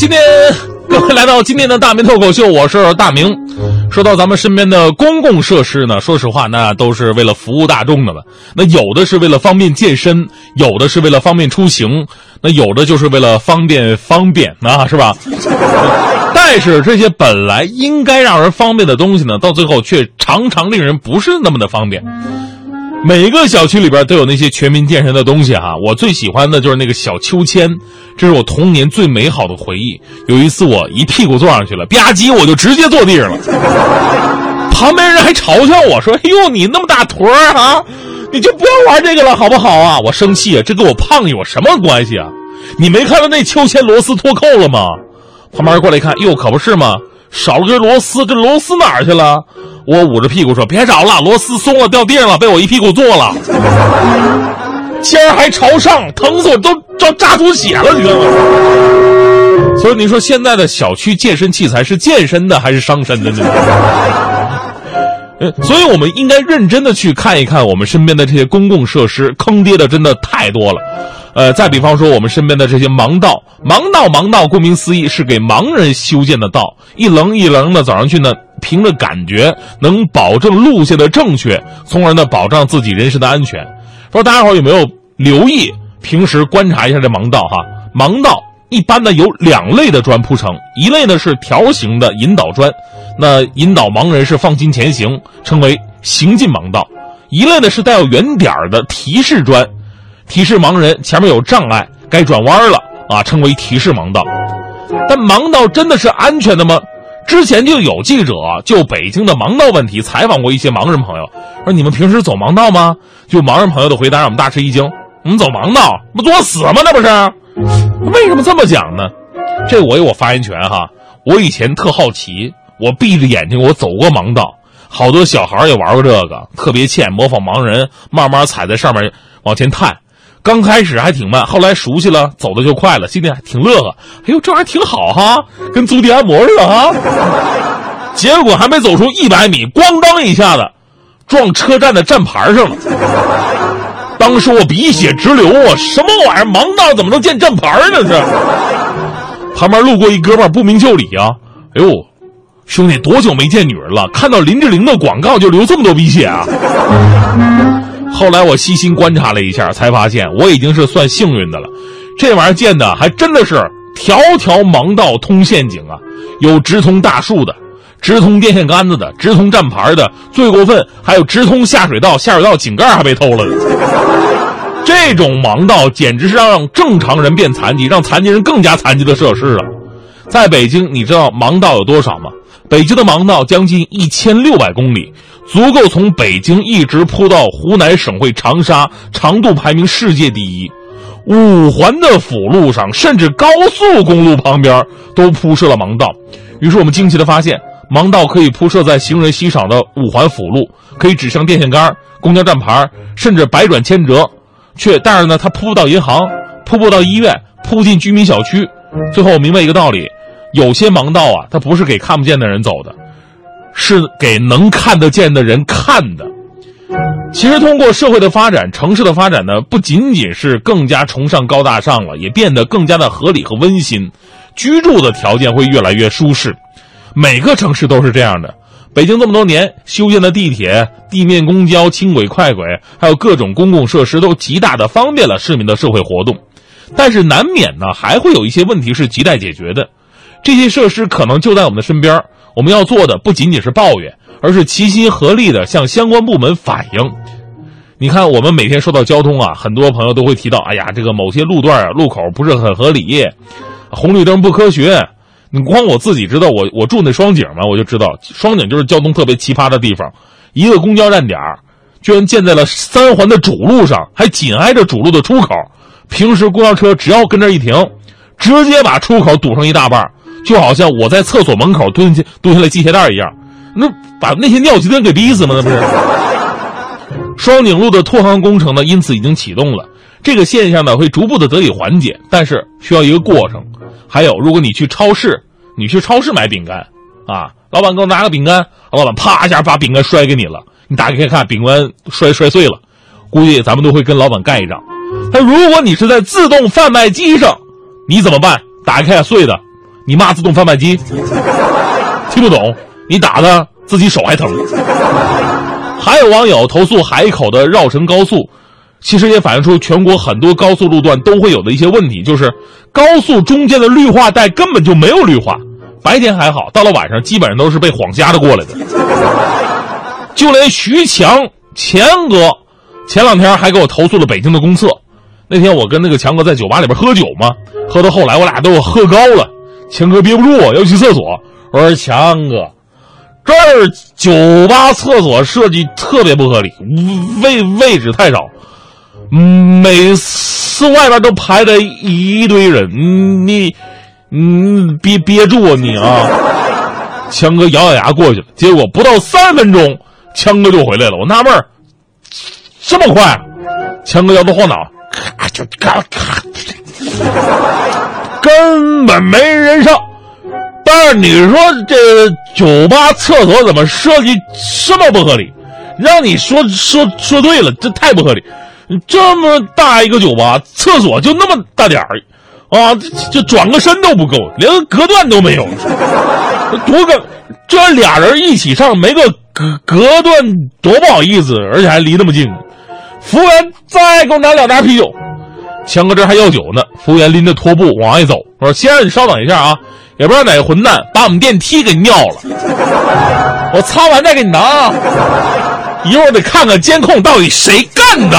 今天各位来到今天的大明脱口秀，我是大明。说到咱们身边的公共设施呢，说实话，那都是为了服务大众的了。那有的是为了方便健身，有的是为了方便出行，那有的就是为了方便方便啊，是吧？但是这些本来应该让人方便的东西呢，到最后却常常令人不是那么的方便。每个小区里边都有那些全民健身的东西哈，我最喜欢的就是那个小秋千，这是我童年最美好的回忆。有一次我一屁股坐上去了，吧唧我就直接坐地上了，旁边人还嘲笑我说：“哎呦，你那么大坨儿啊，你就不要玩这个了好不好啊？”我生气啊，这跟我胖有什么关系啊？你没看到那秋千螺丝脱扣了吗？旁边人过来一看，哟，可不是吗？少了根螺丝，这螺丝哪儿去了？我捂着屁股说：“别找了，螺丝松了，掉地上了，被我一屁股坐了。尖儿还朝上，疼死我，都都扎出血了，你知道吗？所以你说现在的小区健身器材是健身的还是伤身的呢？所以我们应该认真的去看一看我们身边的这些公共设施，坑爹的真的太多了。呃，再比方说我们身边的这些盲道，盲道盲道，顾名思义是给盲人修建的道，一棱一棱的走上去呢，凭着感觉能保证路线的正确，从而呢保障自己人身的安全。说大家伙有没有留意，平时观察一下这盲道哈？盲道一般呢有两类的砖铺成，一类呢是条形的引导砖，那引导盲人是放心前行，称为行进盲道；一类呢是带有圆点儿的提示砖。提示盲人前面有障碍，该转弯了啊，称为提示盲道。但盲道真的是安全的吗？之前就有记者就北京的盲道问题采访过一些盲人朋友，说你们平时走盲道吗？就盲人朋友的回答让我们大吃一惊。我们走盲道不作死吗？那不是？为什么这么讲呢？这我有我发言权哈。我以前特好奇，我闭着眼睛我走过盲道，好多小孩也玩过这个，特别欠，模仿盲人，慢慢踩在上面往前探。刚开始还挺慢，后来熟悉了，走的就快了，心里还挺乐呵。哎呦，这玩意儿挺好哈，跟足底按摩似的哈。结果还没走出一百米，咣当一下子，撞车站的站牌上了。当时我鼻血直流啊！什么玩意儿？盲道怎么能见站牌呢？是。旁边路过一哥们不明就里啊！哎呦，兄弟，多久没见女人了？看到林志玲的广告就流这么多鼻血啊！后来我细心观察了一下，才发现我已经是算幸运的了。这玩意儿建的还真的是条条盲道通陷阱啊！有直通大树的，直通电线杆子的，直通站牌的，最过分还有直通下水道，下水道井盖还被偷了。这种盲道简直是让正常人变残疾，让残疾人更加残疾的设施啊！在北京，你知道盲道有多少吗？北京的盲道将近一千六百公里。足够从北京一直铺到湖南省会长沙，长度排名世界第一。五环的辅路上，甚至高速公路旁边都铺设了盲道。于是我们惊奇的发现，盲道可以铺设在行人稀少的五环辅路，可以指向电线杆、公交站牌，甚至百转千折。却但是呢，它铺不到银行，铺不到医院，铺进居民小区。最后我明白一个道理：有些盲道啊，它不是给看不见的人走的。是给能看得见的人看的。其实，通过社会的发展，城市的发展呢，不仅仅是更加崇尚高大上了，也变得更加的合理和温馨，居住的条件会越来越舒适。每个城市都是这样的。北京这么多年修建的地铁、地面公交、轻轨、快轨，还有各种公共设施，都极大的方便了市民的社会活动。但是，难免呢，还会有一些问题是亟待解决的。这些设施可能就在我们的身边。我们要做的不仅仅是抱怨，而是齐心合力的向相关部门反映。你看，我们每天说到交通啊，很多朋友都会提到：哎呀，这个某些路段啊，路口不是很合理，红绿灯不科学。你光我自己知道，我我住那双井嘛，我就知道双井就是交通特别奇葩的地方。一个公交站点居然建在了三环的主路上，还紧挨着主路的出口。平时公交车只要跟这一停，直接把出口堵上一大半。就好像我在厕所门口蹲下蹲下来系鞋带一样，那把那些尿急的人给逼死吗？那不是？双井路的拓宽工程呢，因此已经启动了。这个现象呢，会逐步的得以缓解，但是需要一个过程。还有，如果你去超市，你去超市买饼干，啊，老板给我拿个饼干，老板啪一下把饼干摔给你了，你打开看，饼干摔摔碎了，估计咱们都会跟老板干一仗。但如果你是在自动贩卖机上，你怎么办？打开碎的。你骂自动贩卖机，听不懂，你打的自己手还疼。还有网友投诉海口的绕城高速，其实也反映出全国很多高速路段都会有的一些问题，就是高速中间的绿化带根本就没有绿化，白天还好，到了晚上基本上都是被晃瞎的过来的。就连徐强强哥，前两天还给我投诉了北京的公厕。那天我跟那个强哥在酒吧里边喝酒嘛，喝到后来我俩都喝高了，强哥憋不住要去厕所，我说强哥。这儿酒吧厕所设计特别不合理，位位置太少，每次外边都排着一堆人，你，你憋憋住啊你啊！强哥咬咬牙过去了，结果不到三分钟，强哥就回来了。我纳闷，这么快？强哥摇头晃脑，咔就咔咔，根本没人上。但是你说这酒吧厕所怎么设计这么不合理？让你说说说对了，这太不合理。这么大一个酒吧，厕所就那么大点儿，啊，这转个身都不够，连个隔断都没有。多个这俩人一起上，没个隔隔断多不好意思，而且还离那么近。服务员，再给我拿两扎啤酒。强哥这还要酒呢，服务员拎着拖布往外走，我说：“先生，你稍等一下啊。”也不知道哪个混蛋把我们电梯给尿了，我擦完再给你拿啊，一会儿得看看监控到底谁干的。